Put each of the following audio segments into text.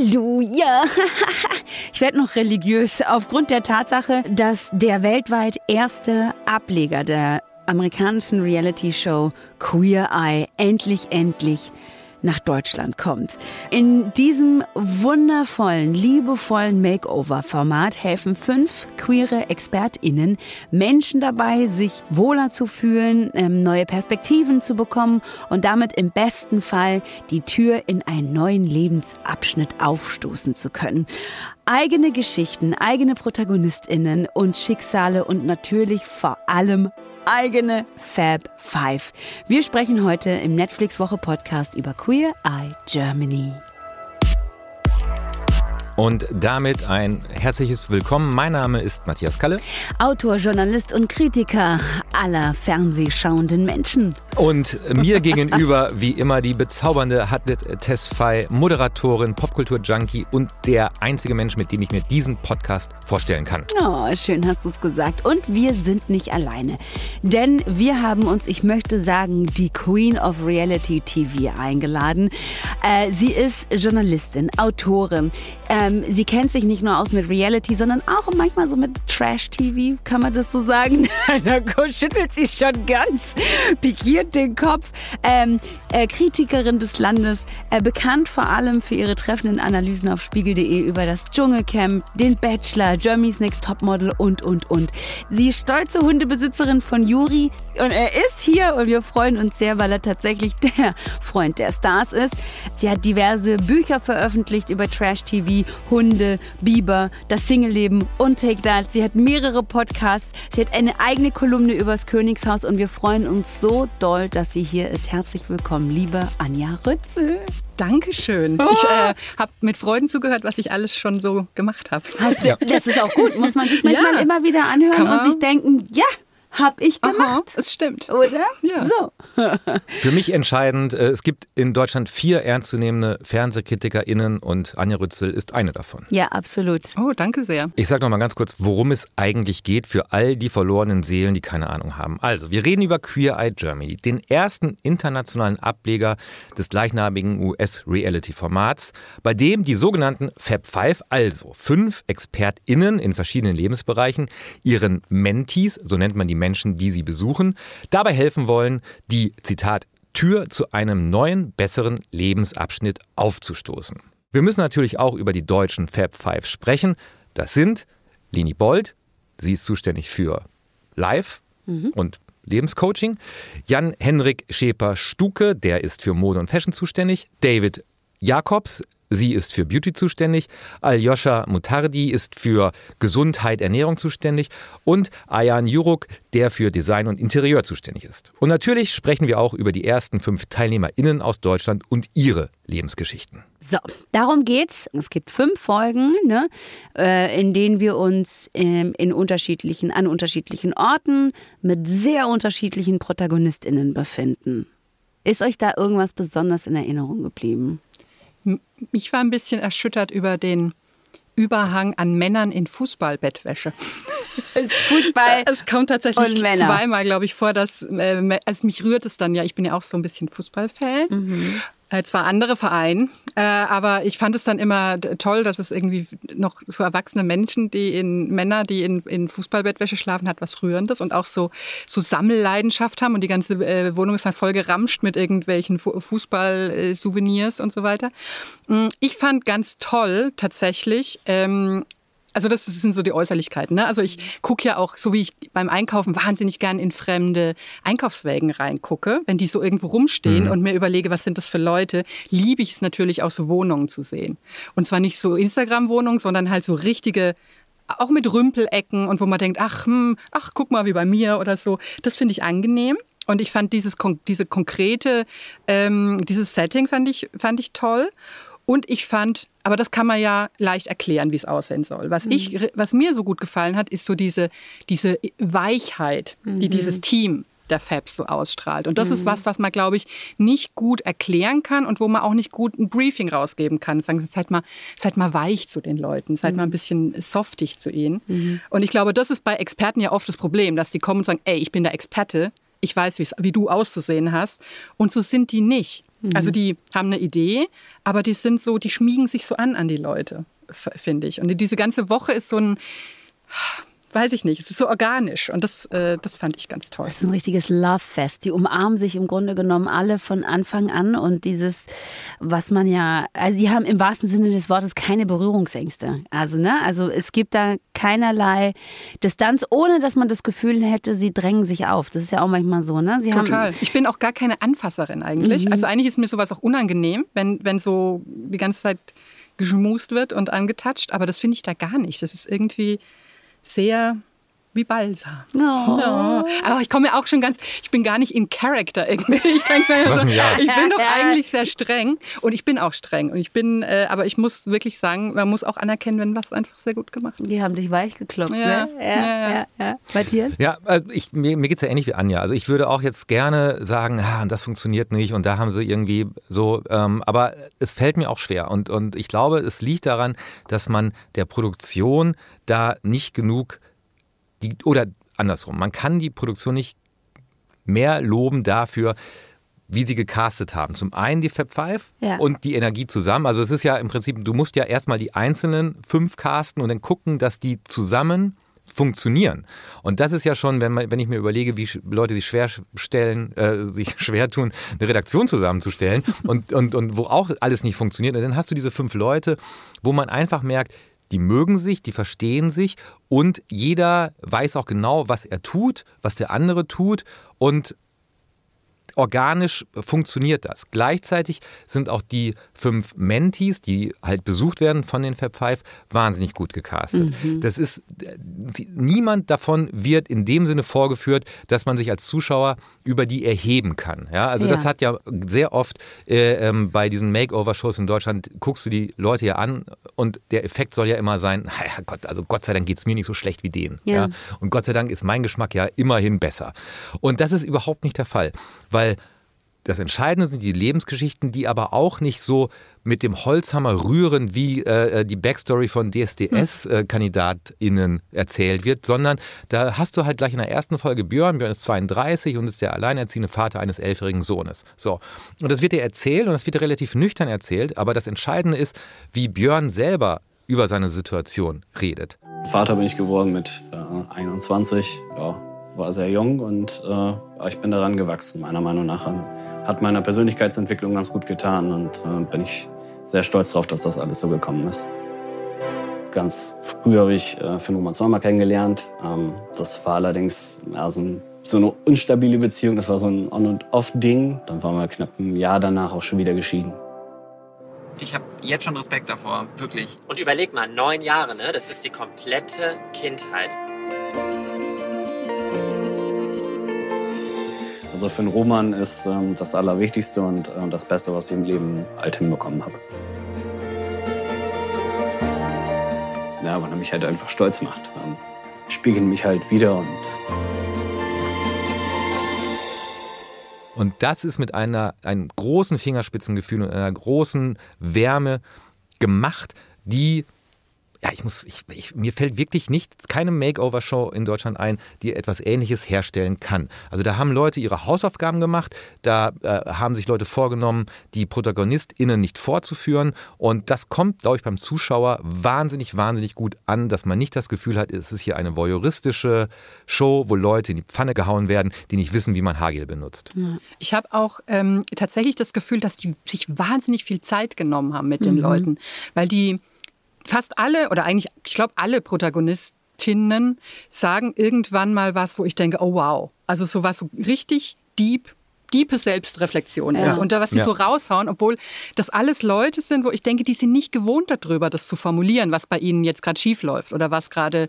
Halleluja. Ich werde noch religiös aufgrund der Tatsache, dass der weltweit erste Ableger der amerikanischen Reality-Show Queer Eye endlich, endlich nach Deutschland kommt. In diesem wundervollen, liebevollen Makeover-Format helfen fünf queere ExpertInnen Menschen dabei, sich wohler zu fühlen, ähm, neue Perspektiven zu bekommen und damit im besten Fall die Tür in einen neuen Lebensabschnitt aufstoßen zu können. Eigene Geschichten, eigene ProtagonistInnen und Schicksale und natürlich vor allem eigene Fab Five. Wir sprechen heute im Netflix Woche Podcast über Queer Eye Germany. Und damit ein herzliches Willkommen. Mein Name ist Matthias Kalle. Autor, Journalist und Kritiker aller fernsehschauenden Menschen. Und mir gegenüber, wie immer, die bezaubernde Hadlet Tesfai, Moderatorin, Popkultur-Junkie und der einzige Mensch, mit dem ich mir diesen Podcast vorstellen kann. Oh, schön hast du es gesagt. Und wir sind nicht alleine. Denn wir haben uns, ich möchte sagen, die Queen of Reality TV eingeladen. Äh, sie ist Journalistin, Autorin, ähm, sie kennt sich nicht nur aus mit Reality, sondern auch manchmal so mit Trash-TV, kann man das so sagen? da schüttelt sie schon ganz pikiert den Kopf. Ähm, äh, Kritikerin des Landes, äh, bekannt vor allem für ihre treffenden Analysen auf spiegel.de über das Dschungelcamp, den Bachelor, Germany's Next Topmodel und, und, und. Sie ist stolze Hundebesitzerin von Juri und er ist hier und wir freuen uns sehr, weil er tatsächlich der Freund der Stars ist. Sie hat diverse Bücher veröffentlicht über Trash-TV, Hunde, Biber, das Singleleben und Take That. Sie hat mehrere Podcasts. Sie hat eine eigene Kolumne übers Königshaus und wir freuen uns so doll, dass sie hier ist. Herzlich willkommen, liebe Anja Rützel. Dankeschön. Oh. Ich äh, habe mit Freuden zugehört, was ich alles schon so gemacht habe. Ja. Das ist auch gut. Muss man sich manchmal ja. immer wieder anhören und sich denken, ja, hab ich gemacht. Aha, es stimmt. Oder? Ja. So. Für mich entscheidend, äh, es gibt in Deutschland vier ernstzunehmende FernsehkritikerInnen und Anja Rützel ist eine davon. Ja, absolut. Oh, danke sehr. Ich sage noch mal ganz kurz, worum es eigentlich geht für all die verlorenen Seelen, die keine Ahnung haben. Also, wir reden über Queer Eye Germany, den ersten internationalen Ableger des gleichnamigen US-Reality-Formats, bei dem die sogenannten Fab Five, also fünf ExpertInnen in verschiedenen Lebensbereichen, ihren Mentees, so nennt man die Menschen, die sie besuchen, dabei helfen wollen, die, Zitat, Tür zu einem neuen, besseren Lebensabschnitt aufzustoßen. Wir müssen natürlich auch über die deutschen Fab Five sprechen. Das sind Lini Bold, sie ist zuständig für Live mhm. und Lebenscoaching. Jan-Henrik Schäper-Stuke, der ist für Mode und Fashion zuständig. David Jakobs, Sie ist für Beauty zuständig. Aljoscha Mutardi ist für Gesundheit, Ernährung zuständig. Und Ayan Juruk, der für Design und Interieur zuständig ist. Und natürlich sprechen wir auch über die ersten fünf TeilnehmerInnen aus Deutschland und ihre Lebensgeschichten. So, darum geht's. Es gibt fünf Folgen, ne, äh, in denen wir uns ähm, in unterschiedlichen, an unterschiedlichen Orten mit sehr unterschiedlichen ProtagonistInnen befinden. Ist euch da irgendwas besonders in Erinnerung geblieben? Ich war ein bisschen erschüttert über den Überhang an Männern in Fußballbettwäsche. Fußball. Es kommt tatsächlich zweimal, glaube ich, vor, dass äh, also mich rührt es dann ja. Ich bin ja auch so ein bisschen Fußballfan. Mhm. Äh, zwar andere Verein, äh, aber ich fand es dann immer toll, dass es irgendwie noch so erwachsene Menschen, die in Männer, die in, in Fußballbettwäsche schlafen, hat was Rührendes und auch so, so Sammelleidenschaft haben und die ganze äh, Wohnung ist dann voll geramscht mit irgendwelchen Fußball-Souvenirs und so weiter. Mm, ich fand ganz toll tatsächlich, ähm, also das sind so die Äußerlichkeiten. Ne? Also ich gucke ja auch, so wie ich beim Einkaufen wahnsinnig gern in fremde Einkaufswägen reingucke, wenn die so irgendwo rumstehen mhm. und mir überlege, was sind das für Leute, liebe ich es natürlich auch so Wohnungen zu sehen. Und zwar nicht so Instagram-Wohnungen, sondern halt so richtige auch mit Rümpelecken und wo man denkt, ach, hm, ach, guck mal wie bei mir oder so. Das finde ich angenehm. Und ich fand dieses, diese konkrete, ähm, dieses Setting fand ich, fand ich toll. Und ich fand, aber das kann man ja leicht erklären, wie es aussehen soll. Was, mhm. ich, was mir so gut gefallen hat, ist so diese, diese Weichheit, die mhm. dieses Team der Fabs so ausstrahlt. Und das mhm. ist was, was man, glaube ich, nicht gut erklären kann und wo man auch nicht gut ein Briefing rausgeben kann. Sagen, seid mal, seid mal weich zu den Leuten, seid mhm. mal ein bisschen softig zu ihnen. Mhm. Und ich glaube, das ist bei Experten ja oft das Problem, dass die kommen und sagen, ey, ich bin der Experte, ich weiß, wie du auszusehen hast. Und so sind die nicht. Mhm. Also die haben eine Idee, aber die sind so, die schmiegen sich so an an die Leute, finde ich. Und diese ganze Woche ist so ein weiß ich nicht, es ist so organisch und das, äh, das fand ich ganz toll. Es ist ein richtiges Love-Fest. Die umarmen sich im Grunde genommen alle von Anfang an und dieses, was man ja, also die haben im wahrsten Sinne des Wortes keine Berührungsängste. Also, ne, also es gibt da keinerlei Distanz, ohne dass man das Gefühl hätte, sie drängen sich auf. Das ist ja auch manchmal so, ne? Sie Total. ich bin auch gar keine Anfasserin eigentlich. Mhm. Also eigentlich ist mir sowas auch unangenehm, wenn, wenn so die ganze Zeit geschmust wird und angetatscht, aber das finde ich da gar nicht. Das ist irgendwie sehr wie Balsam. Oh. Ja. Aber ich komme ja auch schon ganz, ich bin gar nicht in Character irgendwie. Ich denke mir, so, ich bin doch eigentlich sehr streng und ich bin auch streng und ich bin, äh, aber ich muss wirklich sagen, man muss auch anerkennen, wenn was einfach sehr gut gemacht ist. Die haben dich weich geklopft, ja. ne? Ja, ja, ja. ja. Matthias? Ja, also ich, mir, mir geht es ja ähnlich wie Anja. Also ich würde auch jetzt gerne sagen, ah, das funktioniert nicht und da haben sie irgendwie so, ähm, aber es fällt mir auch schwer und, und ich glaube, es liegt daran, dass man der Produktion da nicht genug die, oder andersrum, man kann die Produktion nicht mehr loben dafür, wie sie gecastet haben. Zum einen die Fab Five ja. und die Energie zusammen. Also es ist ja im Prinzip, du musst ja erstmal die einzelnen fünf casten und dann gucken, dass die zusammen funktionieren. Und das ist ja schon, wenn, man, wenn ich mir überlege, wie Leute sich schwer stellen, äh, sich schwer tun, eine Redaktion zusammenzustellen und, und, und wo auch alles nicht funktioniert. Und dann hast du diese fünf Leute, wo man einfach merkt, die mögen sich, die verstehen sich und jeder weiß auch genau, was er tut, was der andere tut und organisch funktioniert das. Gleichzeitig sind auch die fünf Mentees, die halt besucht werden von den Fab Five, wahnsinnig gut gecastet. Mhm. Das ist, niemand davon wird in dem Sinne vorgeführt, dass man sich als Zuschauer über die erheben kann. Ja, also ja. das hat ja sehr oft äh, ähm, bei diesen Makeover-Shows in Deutschland, guckst du die Leute ja an und der Effekt soll ja immer sein, ja Gott, also Gott sei Dank geht es mir nicht so schlecht wie denen. Ja. ja. Und Gott sei Dank ist mein Geschmack ja immerhin besser. Und das ist überhaupt nicht der Fall, weil das Entscheidende sind die Lebensgeschichten, die aber auch nicht so mit dem Holzhammer rühren, wie äh, die Backstory von DSDS-KandidatInnen äh, erzählt wird, sondern da hast du halt gleich in der ersten Folge Björn. Björn ist 32 und ist der alleinerziehende Vater eines elfjährigen Sohnes. So. Und das wird dir erzählt und das wird dir relativ nüchtern erzählt, aber das Entscheidende ist, wie Björn selber über seine Situation redet. Vater bin ich geworden mit äh, 21. Ja, war sehr jung und äh, ich bin daran gewachsen, meiner Meinung nach hat meiner Persönlichkeitsentwicklung ganz gut getan und äh, bin ich sehr stolz darauf, dass das alles so gekommen ist. Ganz früh habe ich äh, Finn Roman zweimal kennengelernt. Ähm, das war allerdings ja, so, ein, so, eine unstabile Beziehung. Das war so ein On- und Off-Ding. Dann waren wir knapp ein Jahr danach auch schon wieder geschieden. Ich habe jetzt schon Respekt davor, wirklich. Und überleg mal, neun Jahre, ne? Das ist die komplette Kindheit. Also für einen Roman ist ähm, das Allerwichtigste und äh, das Beste, was ich im Leben alt hinbekommen habe. Ja, weil er mich halt einfach stolz macht. Ähm, spiegelt mich halt wieder und Und das ist mit einer, einem großen Fingerspitzengefühl und einer großen Wärme gemacht, die ja, ich muss, ich, ich, mir fällt wirklich nicht, keine Makeover-Show in Deutschland ein, die etwas Ähnliches herstellen kann. Also da haben Leute ihre Hausaufgaben gemacht, da äh, haben sich Leute vorgenommen, die ProtagonistInnen nicht vorzuführen und das kommt, glaube ich, beim Zuschauer wahnsinnig, wahnsinnig gut an, dass man nicht das Gefühl hat, es ist hier eine voyeuristische Show, wo Leute in die Pfanne gehauen werden, die nicht wissen, wie man Hagel benutzt. Ich habe auch ähm, tatsächlich das Gefühl, dass die sich wahnsinnig viel Zeit genommen haben mit den mhm. Leuten, weil die fast alle oder eigentlich, ich glaube, alle Protagonistinnen sagen irgendwann mal was, wo ich denke, oh wow. Also so was so richtig deep diepe Selbstreflexion ja. ist und da was sie ja. so raushauen, obwohl das alles Leute sind, wo ich denke, die sind nicht gewohnt darüber, das zu formulieren, was bei ihnen jetzt gerade schief läuft oder was gerade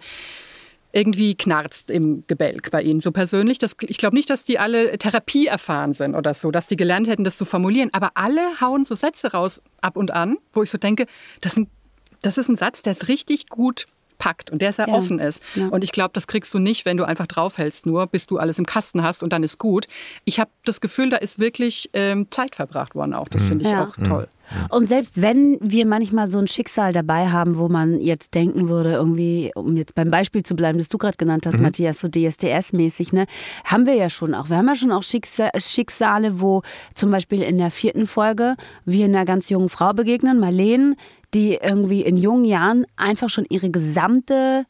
irgendwie knarzt im Gebälk bei ihnen. So persönlich, das, ich glaube nicht, dass die alle Therapie erfahren sind oder so, dass die gelernt hätten, das zu formulieren, aber alle hauen so Sätze raus ab und an, wo ich so denke, das sind das ist ein Satz, der ist richtig gut packt und der sehr ja. offen ist. Ja. Und ich glaube, das kriegst du nicht, wenn du einfach draufhältst, nur bis du alles im Kasten hast und dann ist gut. Ich habe das Gefühl, da ist wirklich ähm, Zeit verbracht worden auch. Das mhm. finde ich ja. auch toll. Und selbst wenn wir manchmal so ein Schicksal dabei haben, wo man jetzt denken würde, irgendwie, um jetzt beim Beispiel zu bleiben, das du gerade genannt hast, mhm. Matthias, so DSDS-mäßig, ne, haben wir ja schon auch. Wir haben ja schon auch Schicksale, wo zum Beispiel in der vierten Folge wir einer ganz jungen Frau begegnen, Marlene, die irgendwie in jungen Jahren einfach schon ihre gesamte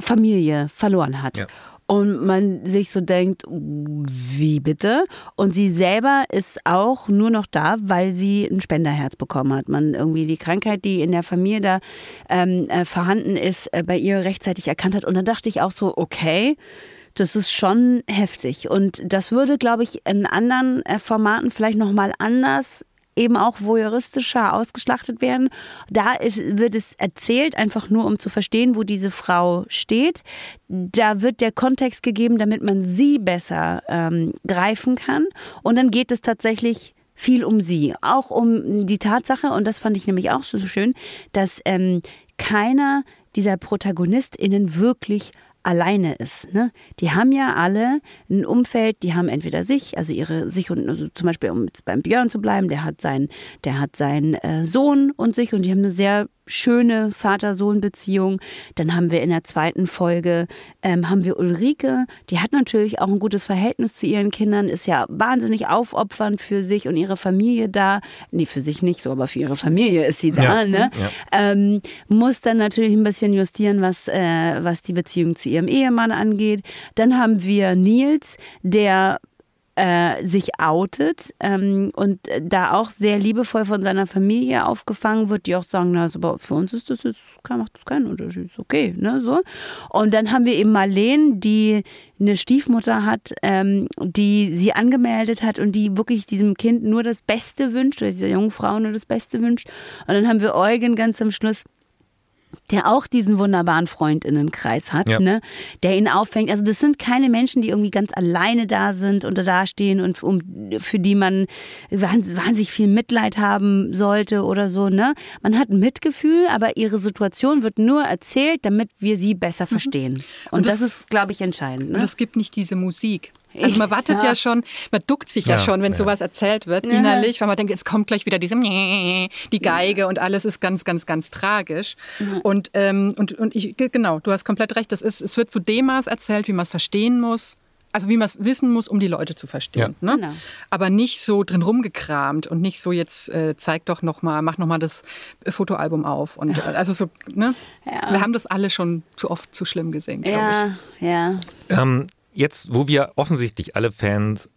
Familie verloren hat. Ja und man sich so denkt, wie bitte? Und sie selber ist auch nur noch da, weil sie ein Spenderherz bekommen hat. Man irgendwie die Krankheit, die in der Familie da ähm, äh, vorhanden ist, äh, bei ihr rechtzeitig erkannt hat. Und dann dachte ich auch so, okay. Das ist schon heftig. Und das würde, glaube ich, in anderen äh, Formaten vielleicht nochmal anders eben auch voyeuristischer ausgeschlachtet werden. Da ist, wird es erzählt, einfach nur um zu verstehen, wo diese Frau steht. Da wird der Kontext gegeben, damit man sie besser ähm, greifen kann. Und dann geht es tatsächlich viel um sie. Auch um die Tatsache, und das fand ich nämlich auch so schön, dass ähm, keiner dieser ProtagonistInnen wirklich alleine ist. Ne? Die haben ja alle ein Umfeld, die haben entweder sich, also ihre sich und also zum Beispiel, um jetzt beim Björn zu bleiben, der hat seinen, der hat seinen äh, Sohn und sich und die haben eine sehr schöne Vater-Sohn-Beziehung. Dann haben wir in der zweiten Folge ähm, haben wir Ulrike, die hat natürlich auch ein gutes Verhältnis zu ihren Kindern, ist ja wahnsinnig aufopfernd für sich und ihre Familie da. Nee, für sich nicht so, aber für ihre Familie ist sie da. Ja, ne? Ja. Ähm, muss dann natürlich ein bisschen justieren, was, äh, was die Beziehung zu ihrem Ehemann angeht. Dann haben wir Nils, der äh, sich outet ähm, und da auch sehr liebevoll von seiner Familie aufgefangen wird, die auch sagen, na, aber für uns ist das jetzt, macht das keinen Unterschied, ist okay, ne, so. Und dann haben wir eben Marlene, die eine Stiefmutter hat, ähm, die sie angemeldet hat und die wirklich diesem Kind nur das Beste wünscht, oder dieser jungen Frau nur das Beste wünscht. Und dann haben wir Eugen ganz am Schluss, der auch diesen wunderbaren Freundinnenkreis hat, ja. ne, der ihn auffängt. Also das sind keine Menschen, die irgendwie ganz alleine da sind und da stehen und um, für die man wahnsinnig viel Mitleid haben sollte oder so. Ne? Man hat Mitgefühl, aber ihre Situation wird nur erzählt, damit wir sie besser mhm. verstehen. Mhm. Und, und das, das, ist, glaube ich, entscheidend. Ne? Und es gibt nicht diese Musik. Also man wartet ja. ja. schon, man duckt sich ja, ja schon, wenn ja. sowas erzählt wird, innerlich, weil man denkt, es kommt gleich wieder diese die Geige und alles ist ganz, ganz, ganz tragisch. Und, ähm, und, und ich, genau, du hast komplett recht, das ist, es wird zu dem Maß erzählt, wie man es verstehen muss. Also wie man es wissen muss, um die Leute zu verstehen. Ne? Genau. Aber nicht so drin rumgekramt und nicht so jetzt äh, zeig doch noch mal, mach noch mal das Fotoalbum auf und also so. Ne? Wir haben das alle schon zu oft zu schlimm gesehen, glaube ich. Ja. Ähm, jetzt, wo wir offensichtlich alle Fans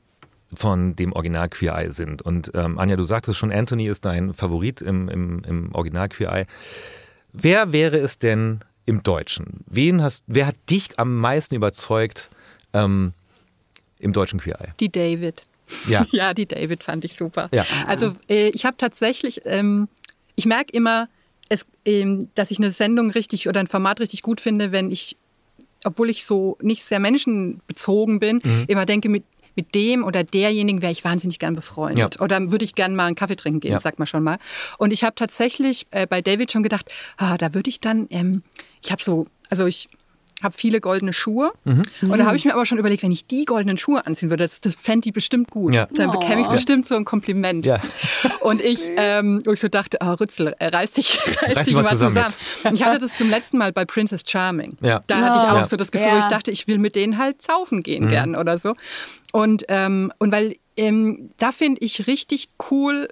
von dem Original Queer Eye sind und ähm, Anja, du sagtest schon, Anthony ist dein Favorit im, im, im Original Queer Eye. Wer wäre es denn im Deutschen? Wen hast, wer hat dich am meisten überzeugt ähm, im deutschen Queer Eye? Die David. Ja. ja, die David fand ich super. Ja. Also äh, ich habe tatsächlich, ähm, ich merke immer, es, ähm, dass ich eine Sendung richtig oder ein Format richtig gut finde, wenn ich obwohl ich so nicht sehr menschenbezogen bin, mhm. immer denke, mit, mit dem oder derjenigen wäre ich wahnsinnig gern befreundet. Ja. Oder würde ich gern mal einen Kaffee trinken gehen, ja. sagt man schon mal. Und ich habe tatsächlich äh, bei David schon gedacht, ah, da würde ich dann, ähm, ich habe so, also ich habe viele goldene Schuhe. Mhm. Und da habe ich mir aber schon überlegt, wenn ich die goldenen Schuhe anziehen würde, das, das fände die bestimmt gut. Ja. Dann bekäme ich bestimmt so ein Kompliment. Ja. Und ich, ähm, ich so dachte, oh, Rützel, äh, reiß dich, reiß, reiß dich mal zusammen. zusammen. Ich hatte das zum letzten Mal bei Princess Charming. Ja. Da hatte ich auch so das Gefühl, ich dachte, ich will mit denen halt saufen gehen mhm. gern oder so. Und, ähm, und weil ähm, da finde ich richtig cool,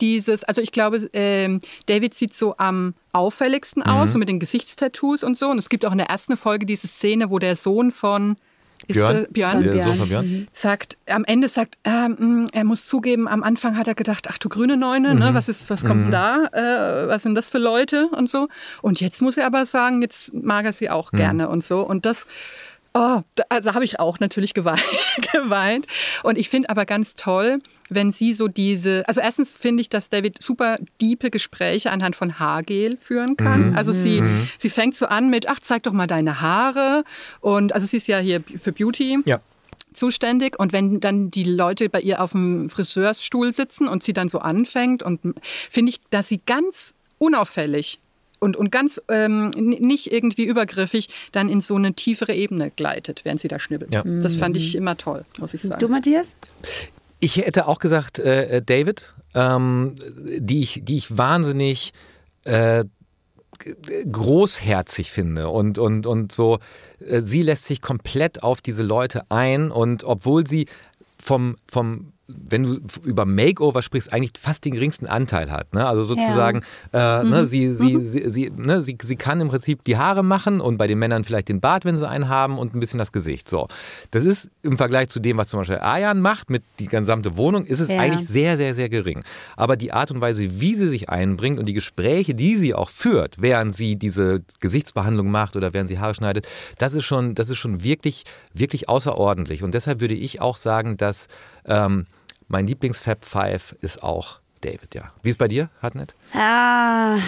dieses, also ich glaube, ähm, David sieht so am auffälligsten mhm. aus, so mit den Gesichtstattoos und so. Und es gibt auch in der ersten Folge diese Szene, wo der Sohn von Björn, Björn, Björn. Björn. Mhm. sagt, am Ende sagt, ähm, er muss zugeben, am Anfang hat er gedacht, ach du grüne Neune, ne, mhm. ne, was ist, was kommt mhm. da, äh, was sind das für Leute und so. Und jetzt muss er aber sagen, jetzt mag er sie auch mhm. gerne und so. Und das Oh, also habe ich auch natürlich geweint. geweint. Und ich finde aber ganz toll, wenn sie so diese, also erstens finde ich, dass David super diepe Gespräche anhand von Haargel führen kann. Mhm. Also sie, mhm. sie fängt so an mit, ach, zeig doch mal deine Haare. Und also sie ist ja hier für Beauty. Ja zuständig. Und wenn dann die Leute bei ihr auf dem Friseursstuhl sitzen und sie dann so anfängt und finde ich, dass sie ganz unauffällig und, und ganz ähm, nicht irgendwie übergriffig dann in so eine tiefere Ebene gleitet, während sie da schnibbelt. Ja. Das fand ich immer toll, muss ich sagen. Du, Matthias? Ich hätte auch gesagt, äh, David, ähm, die, ich, die ich wahnsinnig äh, großherzig finde und, und, und so, äh, sie lässt sich komplett auf diese Leute ein und obwohl sie vom, vom wenn du über Makeover sprichst, eigentlich fast den geringsten Anteil hat. Ne? Also sozusagen, ja. äh, ne, mhm. sie, sie, mhm. sie, sie, ne, sie, sie kann im Prinzip die Haare machen und bei den Männern vielleicht den Bart, wenn sie einen haben und ein bisschen das Gesicht. So, das ist im Vergleich zu dem, was zum Beispiel Ayan macht mit die gesamte Wohnung, ist es ja. eigentlich sehr, sehr, sehr gering. Aber die Art und Weise, wie sie sich einbringt und die Gespräche, die sie auch führt, während sie diese Gesichtsbehandlung macht oder während sie Haare schneidet, das ist schon, das ist schon wirklich, wirklich außerordentlich. Und deshalb würde ich auch sagen, dass ähm, mein Lieblings-Fab Five ist auch David, ja. Wie ist bei dir, Hartnett? Ah,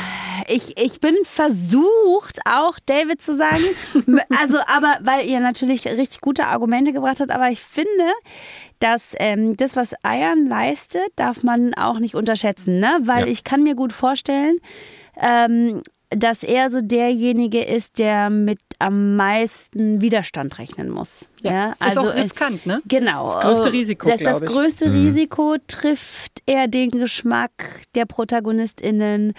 ich, ich bin versucht, auch David zu sagen. also, aber weil ihr natürlich richtig gute Argumente gebracht habt, aber ich finde, dass ähm, das, was Eiern leistet, darf man auch nicht unterschätzen, ne? Weil ja. ich kann mir gut vorstellen, ähm, dass er so derjenige ist, der mit am meisten Widerstand rechnen muss. Ja, ja also ist auch riskant, ne? Genau. Das größte Risiko, Das, das größte mhm. Risiko trifft er den Geschmack der ProtagonistInnen.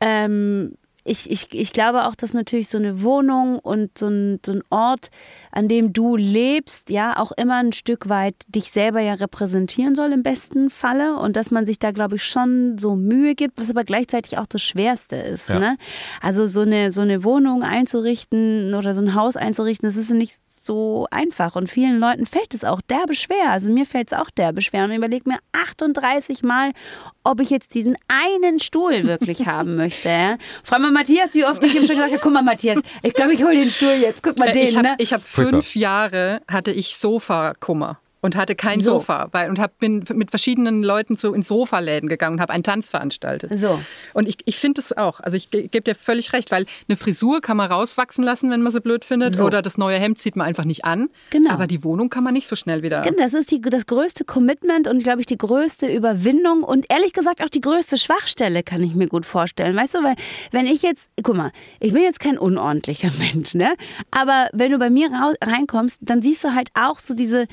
Ähm, ich, ich, ich glaube auch, dass natürlich so eine Wohnung und so ein, so ein Ort, an dem du lebst, ja, auch immer ein Stück weit dich selber ja repräsentieren soll im besten Falle und dass man sich da, glaube ich, schon so Mühe gibt, was aber gleichzeitig auch das Schwerste ist. Ja. Ne? Also so eine, so eine Wohnung einzurichten oder so ein Haus einzurichten, das ist nicht so einfach und vielen Leuten fällt es auch derbe schwer. Also mir fällt es auch derbe schwer und überlege mir 38 Mal, ob ich jetzt diesen einen Stuhl wirklich haben möchte. Ja? Frag mal Matthias, wie oft ich ihm schon gesagt habe, guck mal Matthias, ich glaube, ich hole den Stuhl jetzt, guck mal äh, den. Ich habe ne? hab fünf Jahre, hatte ich Sofa-Kummer und hatte kein so. Sofa weil, und hab, bin mit verschiedenen Leuten so in Sofaläden gegangen und habe einen Tanz veranstaltet. So. Und ich, ich finde es auch. Also ich gebe dir völlig recht, weil eine Frisur kann man rauswachsen lassen, wenn man sie blöd findet. So. Oder das neue Hemd zieht man einfach nicht an. Genau. Aber die Wohnung kann man nicht so schnell wieder. Genau, das ist die, das größte Commitment und, glaube ich, die größte Überwindung und ehrlich gesagt auch die größte Schwachstelle, kann ich mir gut vorstellen. Weißt du, weil wenn ich jetzt, guck mal, ich bin jetzt kein unordentlicher Mensch, ne? Aber wenn du bei mir reinkommst, dann siehst du halt auch so diese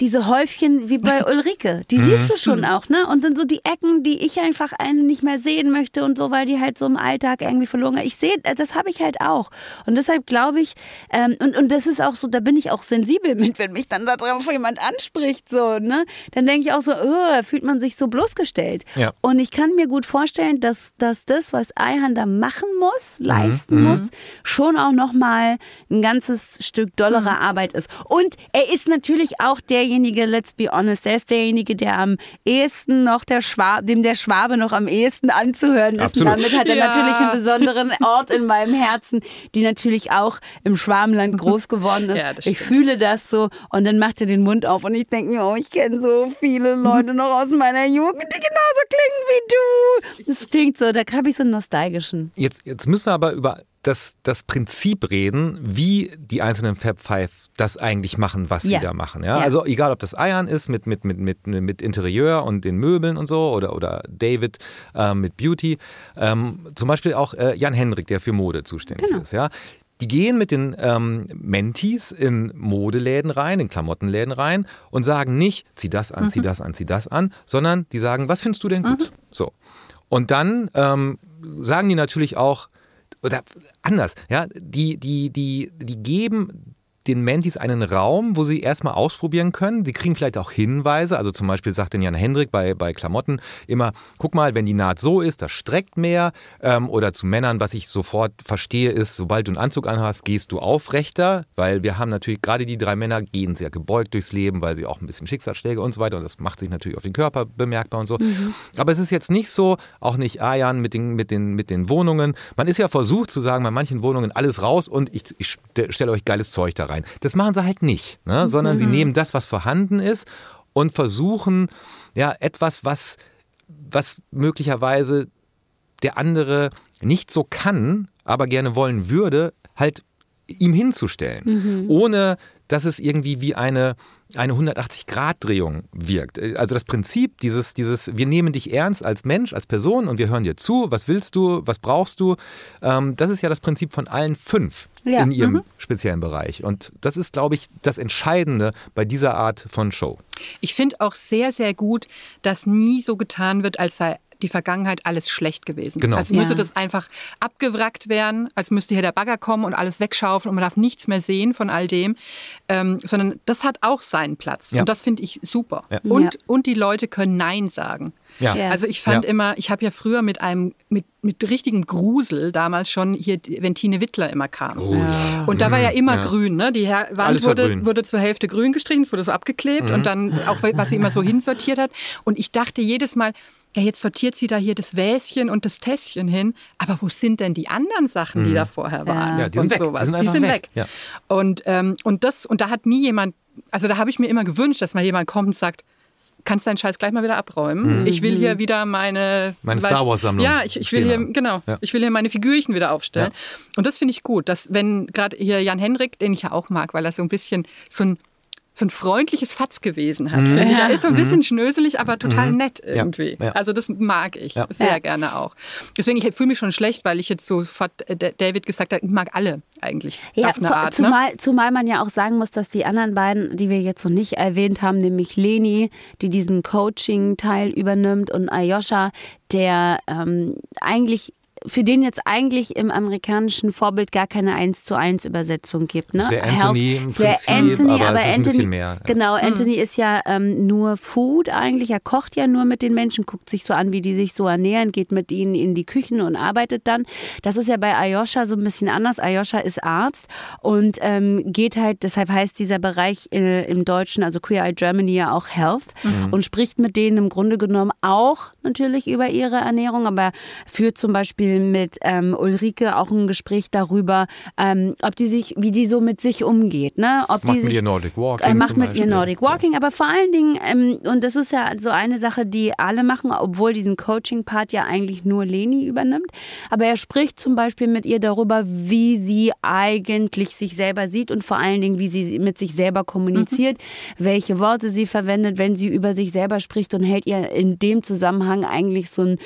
diese Häufchen wie bei Ulrike. Die siehst du schon auch, ne? Und dann so die Ecken, die ich einfach einen nicht mehr sehen möchte und so, weil die halt so im Alltag irgendwie verloren. Ich sehe, das habe ich halt auch. Und deshalb glaube ich, ähm, und, und das ist auch so, da bin ich auch sensibel mit, wenn mich dann da drauf jemand anspricht, so, ne? Dann denke ich auch so, oh, fühlt man sich so bloßgestellt. Ja. Und ich kann mir gut vorstellen, dass, dass das, was Eihan da machen muss, leisten mhm. muss, schon auch nochmal ein ganzes Stück dollere mhm. Arbeit ist. Und er ist natürlich auch der derjenige, let's be honest, der ist derjenige, der am ehesten noch der Schwabe, dem der Schwabe noch am ehesten anzuhören ist. Absolut. Und damit hat er ja. natürlich einen besonderen Ort in meinem Herzen, die natürlich auch im Schwabenland groß geworden ist. Ja, ich fühle das so und dann macht er den Mund auf und ich denke mir, oh, ich kenne so viele Leute noch aus meiner Jugend, die genauso klingen wie du. Das klingt so, da habe ich so einen nostalgischen. Jetzt, jetzt müssen wir aber über das, das Prinzip reden, wie die einzelnen Fab Five das eigentlich machen, was ja. sie da machen. Ja? ja? Also egal, ob das Eiern ist mit, mit, mit, mit, mit Interieur und den Möbeln und so oder, oder David äh, mit Beauty. Ähm, zum Beispiel auch äh, Jan Hendrik, der für Mode zuständig genau. ist. Ja? Die gehen mit den ähm, Mentis in Modeläden rein, in Klamottenläden rein und sagen nicht, zieh das an, mhm. zieh das an, zieh das an, sondern die sagen, was findest du denn gut? Mhm. So. Und dann ähm, sagen die natürlich auch, oder anders, ja, die, die, die, die geben den Mentis einen Raum, wo sie erstmal ausprobieren können. Sie kriegen vielleicht auch Hinweise. Also zum Beispiel sagt den Jan Hendrik bei, bei Klamotten immer, guck mal, wenn die Naht so ist, das streckt mehr. Ähm, oder zu Männern, was ich sofort verstehe, ist, sobald du einen Anzug anhast, gehst du aufrechter, weil wir haben natürlich, gerade die drei Männer gehen sehr gebeugt durchs Leben, weil sie auch ein bisschen Schicksalsschläge und so weiter und das macht sich natürlich auf den Körper bemerkbar und so. Mhm. Aber es ist jetzt nicht so, auch nicht Ayan mit den, mit, den, mit den Wohnungen. Man ist ja versucht zu sagen, bei manchen Wohnungen alles raus und ich, ich stelle euch geiles Zeug da rein rein. Das machen sie halt nicht, ne? sondern mhm. sie nehmen das, was vorhanden ist und versuchen ja etwas, was, was möglicherweise der andere nicht so kann, aber gerne wollen würde, halt ihm hinzustellen, mhm. ohne dass es irgendwie wie eine eine 180-Grad-Drehung wirkt. Also das Prinzip dieses, dieses, wir nehmen dich ernst als Mensch, als Person und wir hören dir zu, was willst du, was brauchst du, ähm, das ist ja das Prinzip von allen fünf ja. in ihrem mhm. speziellen Bereich. Und das ist, glaube ich, das Entscheidende bei dieser Art von Show. Ich finde auch sehr, sehr gut, dass nie so getan wird, als sei die Vergangenheit alles schlecht gewesen. Genau. Als müsste ja. das einfach abgewrackt werden, als müsste hier der Bagger kommen und alles wegschaufeln und man darf nichts mehr sehen von all dem. Ähm, sondern das hat auch seinen Platz. Ja. Und das finde ich super. Ja. Und, und die Leute können Nein sagen. Ja. Also ich fand ja. immer, ich habe ja früher mit einem, mit, mit richtigem Grusel damals schon hier, wenn Tine Wittler immer kam. Oh, ja. Und da war ja immer grün, ne? Die Wand wurde, wurde zur Hälfte grün gestrichen, es wurde so abgeklebt mhm. und dann auch, was sie immer so hinsortiert hat. Und ich dachte jedes Mal, ja, jetzt sortiert sie da hier das Wäschen und das Tässchen hin, aber wo sind denn die anderen Sachen, die mhm. da vorher waren? Ja, die sind weg. Sowas? Die sind, die sind weg. Und, ähm, und, das, und da hat nie jemand, also da habe ich mir immer gewünscht, dass mal jemand kommt und sagt, kannst deinen Scheiß gleich mal wieder abräumen. Mhm. Ich will hier wieder meine meine Star Wars Sammlung. Ja, ich, ich will hier haben. genau, ja. ich will hier meine Figürchen wieder aufstellen. Ja. Und das finde ich gut, dass wenn gerade hier Jan Henrik, den ich ja auch mag, weil er so ein bisschen so ein so ein freundliches Fatz gewesen hat. Mhm. Ja. Er ist so ein bisschen mhm. schnöselig, aber total mhm. nett irgendwie. Ja. Ja. Also das mag ich sehr gerne auch. Deswegen, ich fühle mich schon schlecht, weil ich jetzt so sofort äh, David gesagt habe, ich mag alle eigentlich ja, auf eine Art. Ne? Zumal, ne? zumal man ja auch sagen muss, dass die anderen beiden, die wir jetzt noch nicht erwähnt haben, nämlich Leni, die diesen Coaching-Teil übernimmt und Ayosha, der ähm, eigentlich für den jetzt eigentlich im amerikanischen Vorbild gar keine 1 zu 1 Übersetzung gibt. Ne? Das wäre Anthony im Prinzip, Anthony, aber, aber Anthony, mehr. Genau, hm. Anthony mhm. ist ja ähm, nur Food eigentlich. Er kocht ja nur mit den Menschen, guckt sich so an, wie die sich so ernähren, geht mit ihnen in die Küchen und arbeitet dann. Das ist ja bei Ayosha so ein bisschen anders. Ayosha ist Arzt und ähm, geht halt, deshalb heißt dieser Bereich äh, im Deutschen, also Queer Eye Germany ja auch Health mhm. und spricht mit denen im Grunde genommen auch natürlich über ihre Ernährung, aber führt zum Beispiel mit ähm, Ulrike auch ein Gespräch darüber, ähm, ob die sich, wie die so mit sich umgeht. Ne? Ob macht die mit ihr Nordic Walking. Äh, macht mit ihr Nordic Walking, aber vor allen Dingen, ähm, und das ist ja so eine Sache, die alle machen, obwohl diesen Coaching-Part ja eigentlich nur Leni übernimmt. Aber er spricht zum Beispiel mit ihr darüber, wie sie eigentlich sich selber sieht und vor allen Dingen, wie sie mit sich selber kommuniziert, mhm. welche Worte sie verwendet, wenn sie über sich selber spricht und hält ihr in dem Zusammenhang eigentlich so ein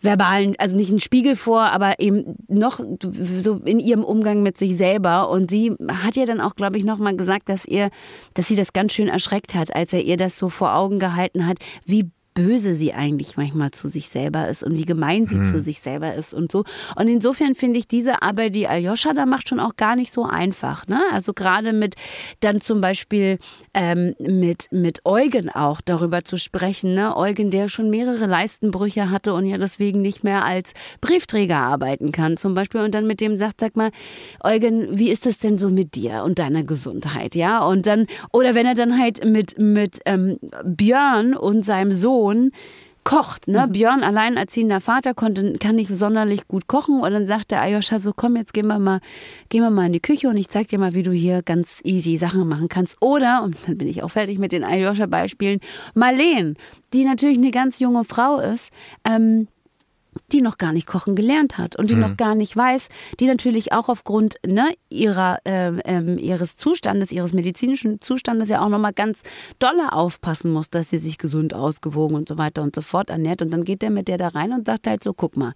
verbalen, also nicht einen Spiegel vor, aber eben noch so in ihrem Umgang mit sich selber. Und sie hat ja dann auch, glaube ich, nochmal gesagt, dass ihr, dass sie das ganz schön erschreckt hat, als er ihr das so vor Augen gehalten hat, wie böse sie eigentlich manchmal zu sich selber ist und wie gemein sie mhm. zu sich selber ist und so. Und insofern finde ich diese Arbeit, die Aljoscha da macht, schon auch gar nicht so einfach. Ne? Also gerade mit dann zum Beispiel ähm, mit, mit Eugen auch darüber zu sprechen. Ne? Eugen, der schon mehrere Leistenbrüche hatte und ja deswegen nicht mehr als Briefträger arbeiten kann zum Beispiel und dann mit dem sagt, sag mal, Eugen, wie ist das denn so mit dir und deiner Gesundheit? Ja, und dann, oder wenn er dann halt mit, mit ähm, Björn und seinem Sohn Sohn kocht. Ne? Mhm. Björn, alleinerziehender Vater, konnte, kann nicht sonderlich gut kochen. Und dann sagt der Ayosha so, komm, jetzt gehen wir mal, gehen wir mal in die Küche und ich zeig dir mal, wie du hier ganz easy Sachen machen kannst. Oder, und dann bin ich auch fertig mit den Ayosha-Beispielen, Marleen, die natürlich eine ganz junge Frau ist, ähm, die noch gar nicht kochen gelernt hat und die mhm. noch gar nicht weiß, die natürlich auch aufgrund ne, ihrer, äh, äh, ihres Zustandes, ihres medizinischen Zustandes ja auch nochmal ganz dolle aufpassen muss, dass sie sich gesund, ausgewogen und so weiter und so fort ernährt. Und dann geht der mit der da rein und sagt halt so, guck mal,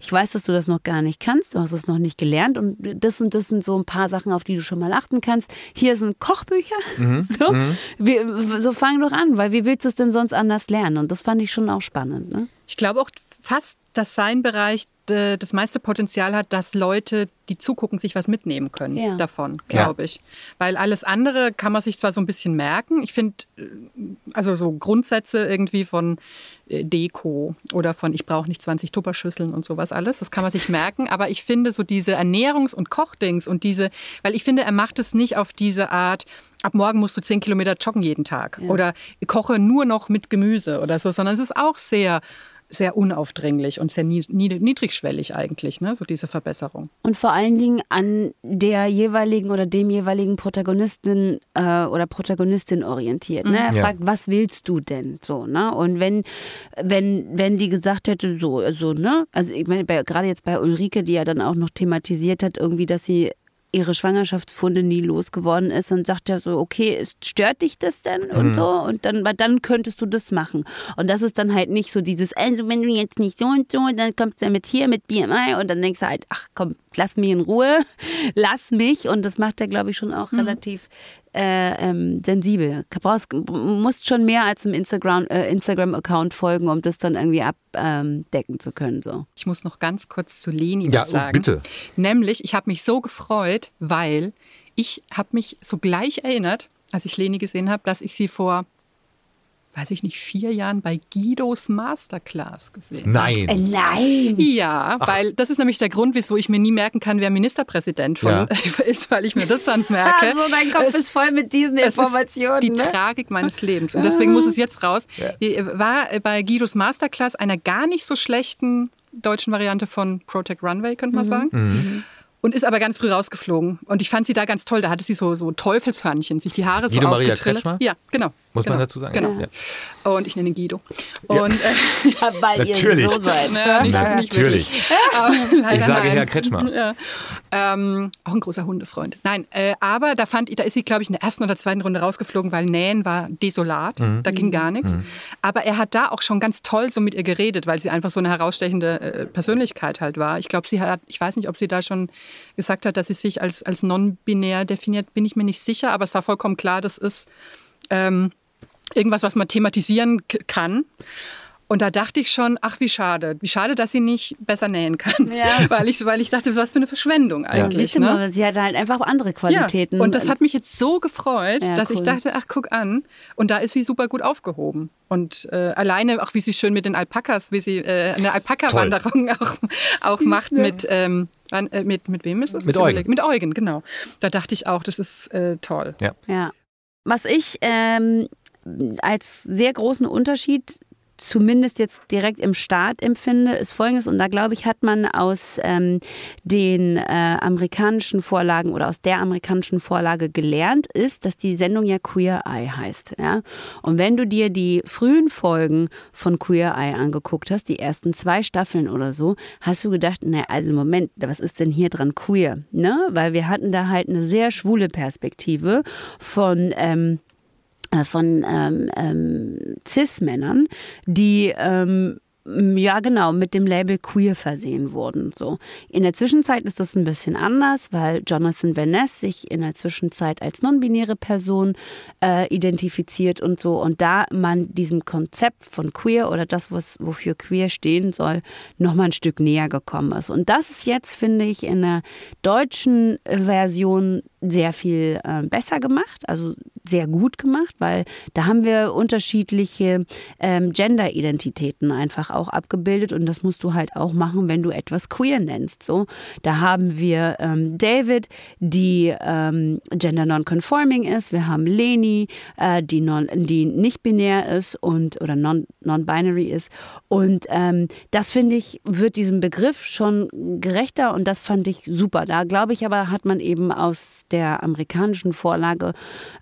ich weiß, dass du das noch gar nicht kannst, du hast es noch nicht gelernt und das und das sind so ein paar Sachen, auf die du schon mal achten kannst. Hier sind Kochbücher, mhm. so, mhm. Wir, so fang doch an, weil wie willst du es denn sonst anders lernen? Und das fand ich schon auch spannend. Ne? Ich glaube auch fast, dass sein Bereich äh, das meiste Potenzial hat, dass Leute, die zugucken, sich was mitnehmen können ja. davon, glaube ja. ich. Weil alles andere kann man sich zwar so ein bisschen merken. Ich finde, äh, also so Grundsätze irgendwie von äh, Deko oder von ich brauche nicht 20 Tupperschüsseln und sowas alles, das kann man sich merken. Aber ich finde so diese Ernährungs- und Kochdings und diese, weil ich finde, er macht es nicht auf diese Art, ab morgen musst du 10 Kilometer joggen jeden Tag ja. oder koche nur noch mit Gemüse oder so, sondern es ist auch sehr sehr unaufdringlich und sehr niedrigschwellig eigentlich, ne? so diese Verbesserung. Und vor allen Dingen an der jeweiligen oder dem jeweiligen Protagonisten äh, oder Protagonistin orientiert. Ne? Er mhm. ja. fragt, was willst du denn? So, ne? Und wenn, wenn, wenn die gesagt hätte, so, so, ne, also ich meine, gerade jetzt bei Ulrike, die ja dann auch noch thematisiert hat, irgendwie, dass sie ihre Schwangerschaftsfunde nie losgeworden ist, dann sagt er so, okay, stört dich das denn und mhm. so und dann, dann könntest du das machen. Und das ist dann halt nicht so dieses, also wenn du jetzt nicht so und so, dann kommst du mit hier mit BMI und dann denkst du halt, ach komm, lass mich in Ruhe, lass mich und das macht er, glaube ich, schon auch mhm. relativ äh, ähm, sensibel. Du musst schon mehr als einem Instagram-Account äh, Instagram folgen, um das dann irgendwie abdecken ähm, zu können. So. Ich muss noch ganz kurz zu Leni ja, was oh, sagen. Oh, bitte. Nämlich, ich habe mich so gefreut, weil ich habe mich so gleich erinnert, als ich Leni gesehen habe, dass ich sie vor weiß ich nicht, vier Jahren bei Guidos Masterclass gesehen. Nein. Äh, nein. Ja, Ach. weil das ist nämlich der Grund, wieso ich mir nie merken kann, wer Ministerpräsident von, ja. ist, weil ich mir das dann merke. Also dein Kopf es, ist voll mit diesen Informationen. die ne? Tragik meines Lebens. Und deswegen muss es jetzt raus. Ja. War bei Guidos Masterclass einer gar nicht so schlechten deutschen Variante von Protect Runway, könnte man mhm. sagen. Mhm und ist aber ganz früh rausgeflogen. Und ich fand sie da ganz toll. Da hatte sie so, so Teufelshörnchen, sich die Haare so Guido Maria Kretschmer? Ja, genau. Muss genau, man dazu sagen? Genau. Ja. Und ich nenne ihn Guido. Und, ja. äh, Weil Natürlich. ihr so seid. Ja, nicht, Natürlich. Nicht ich sage nein. Herr Kretschmer. Ja. Ähm, auch ein großer Hundefreund. Nein, äh, aber da fand da ist sie, glaube ich, in der ersten oder zweiten Runde rausgeflogen, weil Nähen war desolat. Mhm. Da ging gar nichts. Mhm. Aber er hat da auch schon ganz toll so mit ihr geredet, weil sie einfach so eine herausstechende äh, Persönlichkeit halt war. Ich glaube, sie hat, ich weiß nicht, ob sie da schon gesagt hat, dass sie sich als, als non-binär definiert, bin ich mir nicht sicher, aber es war vollkommen klar, das ist ähm, irgendwas, was man thematisieren kann. Und da dachte ich schon, ach wie schade, wie schade, dass sie nicht besser nähen kann. Ja. weil, ich, weil ich dachte, was für eine Verschwendung eigentlich. Ja. Siehst du ne? mal, sie hat halt einfach andere Qualitäten. Ja. Und das hat mich jetzt so gefreut, ja, dass cool. ich dachte, ach guck an. Und da ist sie super gut aufgehoben. Und äh, alleine auch, wie sie schön mit den Alpakas, wie sie äh, eine Alpaka-Wanderung auch, auch macht mit, ähm, äh, mit, mit wem ist das? Mit Eugen. Mit Eugen, genau. Da dachte ich auch, das ist äh, toll. Ja. ja. Was ich ähm, als sehr großen Unterschied zumindest jetzt direkt im Start empfinde, ist folgendes. Und da glaube ich, hat man aus ähm, den äh, amerikanischen Vorlagen oder aus der amerikanischen Vorlage gelernt, ist, dass die Sendung ja Queer Eye heißt. Ja? Und wenn du dir die frühen Folgen von Queer Eye angeguckt hast, die ersten zwei Staffeln oder so, hast du gedacht, na, also Moment, was ist denn hier dran queer? Ne? Weil wir hatten da halt eine sehr schwule Perspektive von ähm, äh, von ähm, ähm, Cis-Männern, die ähm, ja, genau, mit dem Label queer versehen wurden. So. In der Zwischenzeit ist das ein bisschen anders, weil Jonathan Van Ness sich in der Zwischenzeit als non-binäre Person äh, identifiziert und so. Und da man diesem Konzept von queer oder das, was, wofür queer stehen soll, nochmal ein Stück näher gekommen ist. Und das ist jetzt, finde ich, in der deutschen Version sehr viel äh, besser gemacht, also sehr gut gemacht, weil da haben wir unterschiedliche ähm, Gender-Identitäten einfach auch abgebildet und das musst du halt auch machen, wenn du etwas queer nennst. So, da haben wir ähm, David, die ähm, gender non-conforming ist, wir haben Leni, äh, die, non, die nicht binär ist und oder non, non-binary ist und ähm, das finde ich wird diesem Begriff schon gerechter und das fand ich super. Da glaube ich aber hat man eben aus der amerikanischen Vorlage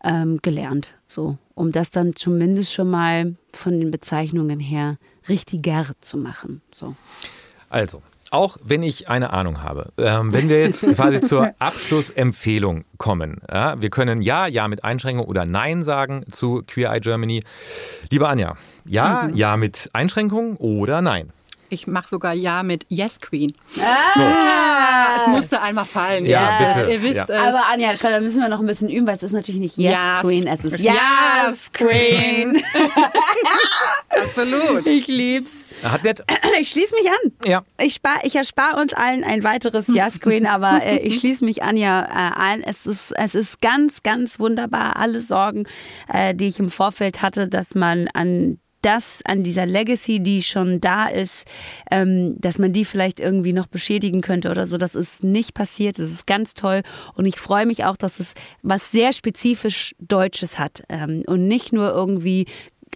ähm, gelernt. So, um das dann zumindest schon mal von den Bezeichnungen her richtiger zu machen. So. Also, auch wenn ich eine Ahnung habe, ähm, wenn wir jetzt quasi zur Abschlussempfehlung kommen, ja, wir können ja, ja mit Einschränkung oder nein sagen zu Queer Eye Germany. Liebe Anja, ja, mhm. ja mit Einschränkung oder nein? Ich mache sogar Ja mit Yes Queen. Ah, so. Es musste einmal fallen. Ja, yes. bitte. Ihr wisst ja. es. Aber Anja, da müssen wir noch ein bisschen üben, weil es ist natürlich nicht Yes, yes. Queen, es ist Yes, yes Queen. Absolut. Ich lieb's. Hat nett. Ich schließe mich an. Ja. Ich, spar, ich erspare uns allen ein weiteres Yes Queen, aber äh, ich schließe mich Anja äh, ein. Es ist, es ist ganz, ganz wunderbar. Alle Sorgen, äh, die ich im Vorfeld hatte, dass man an das an dieser Legacy, die schon da ist, ähm, dass man die vielleicht irgendwie noch beschädigen könnte oder so. Das ist nicht passiert. Das ist ganz toll. Und ich freue mich auch, dass es was sehr spezifisch Deutsches hat ähm, und nicht nur irgendwie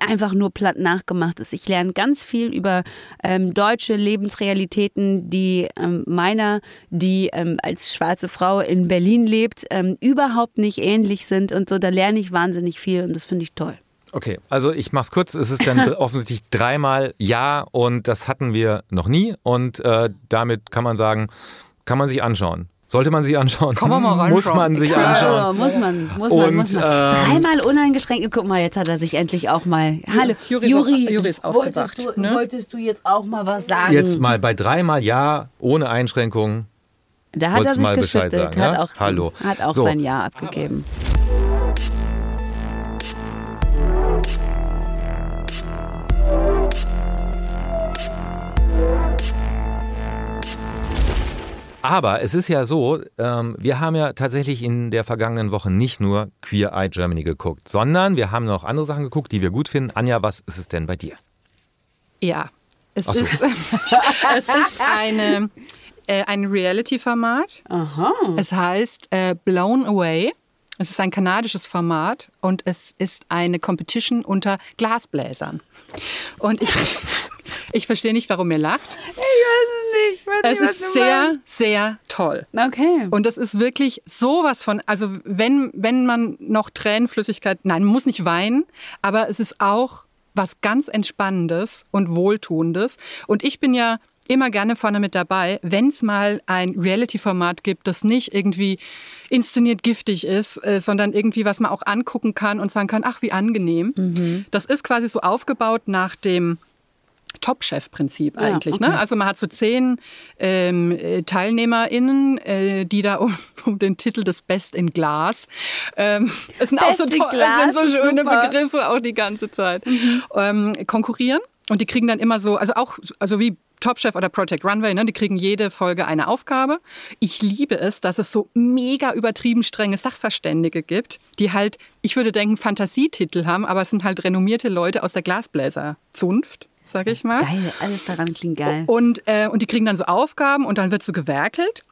einfach nur platt nachgemacht ist. Ich lerne ganz viel über ähm, deutsche Lebensrealitäten, die ähm, meiner, die ähm, als schwarze Frau in Berlin lebt, ähm, überhaupt nicht ähnlich sind und so. Da lerne ich wahnsinnig viel und das finde ich toll. Okay, also ich mach's kurz. Es ist dann offensichtlich dreimal Ja und das hatten wir noch nie und äh, damit kann man sagen, kann man sich anschauen. Sollte man sich anschauen. Kann man mal reinschauen. Muss man sich anschauen. Ja, muss man, muss man, Und, muss man. ähm, Dreimal uneingeschränkt. Guck mal, jetzt hat er sich endlich auch mal. Hallo, Juri ist Juri, auch- Juri ist aufgewacht, wolltest, du, ne? wolltest du jetzt auch mal was sagen? Jetzt mal bei dreimal Ja, ohne Einschränkungen. Da hat er sich mal Bescheid geschüttelt, sagen, hat ja? auch, Hallo. Hat auch So. sein Ja abgegeben. Aber es ist ja so, ähm, wir haben ja tatsächlich in der vergangenen Woche nicht nur Queer Eye Germany geguckt, sondern wir haben noch andere Sachen geguckt, die wir gut finden. Anja, was ist es denn bei dir? Ja, es so. ist, es ist eine, äh, ein Reality-Format. Es heißt äh, Blown Away. Es ist ein kanadisches Format und es ist eine Competition unter Glasbläsern. Und ich, ich verstehe nicht, warum ihr lacht. Ich weiß Es ist sehr, sehr toll. Okay. Und das ist wirklich sowas von, also wenn, wenn man noch Tränenflüssigkeit, nein, man muss nicht weinen, aber es ist auch was ganz Entspannendes und Wohltuendes. Und ich bin ja immer gerne vorne mit dabei, wenn es mal ein Reality-Format gibt, das nicht irgendwie inszeniert giftig ist, äh, sondern irgendwie was man auch angucken kann und sagen kann, ach, wie angenehm. Das ist quasi so aufgebaut nach dem Top-Chef-Prinzip Ja, eigentlich. okay. Ne? Also man hat so zehn ähm, äh, TeilnehmerInnen, äh, die da um, um den Titel des Best in Glas. Ähm, es sind auch so Best toll, Glas es sind so schöne super. Begriffe auch die ganze Zeit. Ähm, konkurrieren und die kriegen dann immer so, also auch, also wie Top Chef oder Project Runway, ne, die kriegen jede Folge eine Aufgabe. Ich liebe es, dass es so mega übertrieben strenge Sachverständige gibt, die halt, ich würde denken, Fantasietitel haben, aber es sind halt renommierte Leute aus der Glasbläserzunft, sag ich mal. Geil, alles daran klingt geil. Und, äh, und die kriegen dann so Aufgaben und dann wird so gewerkelt.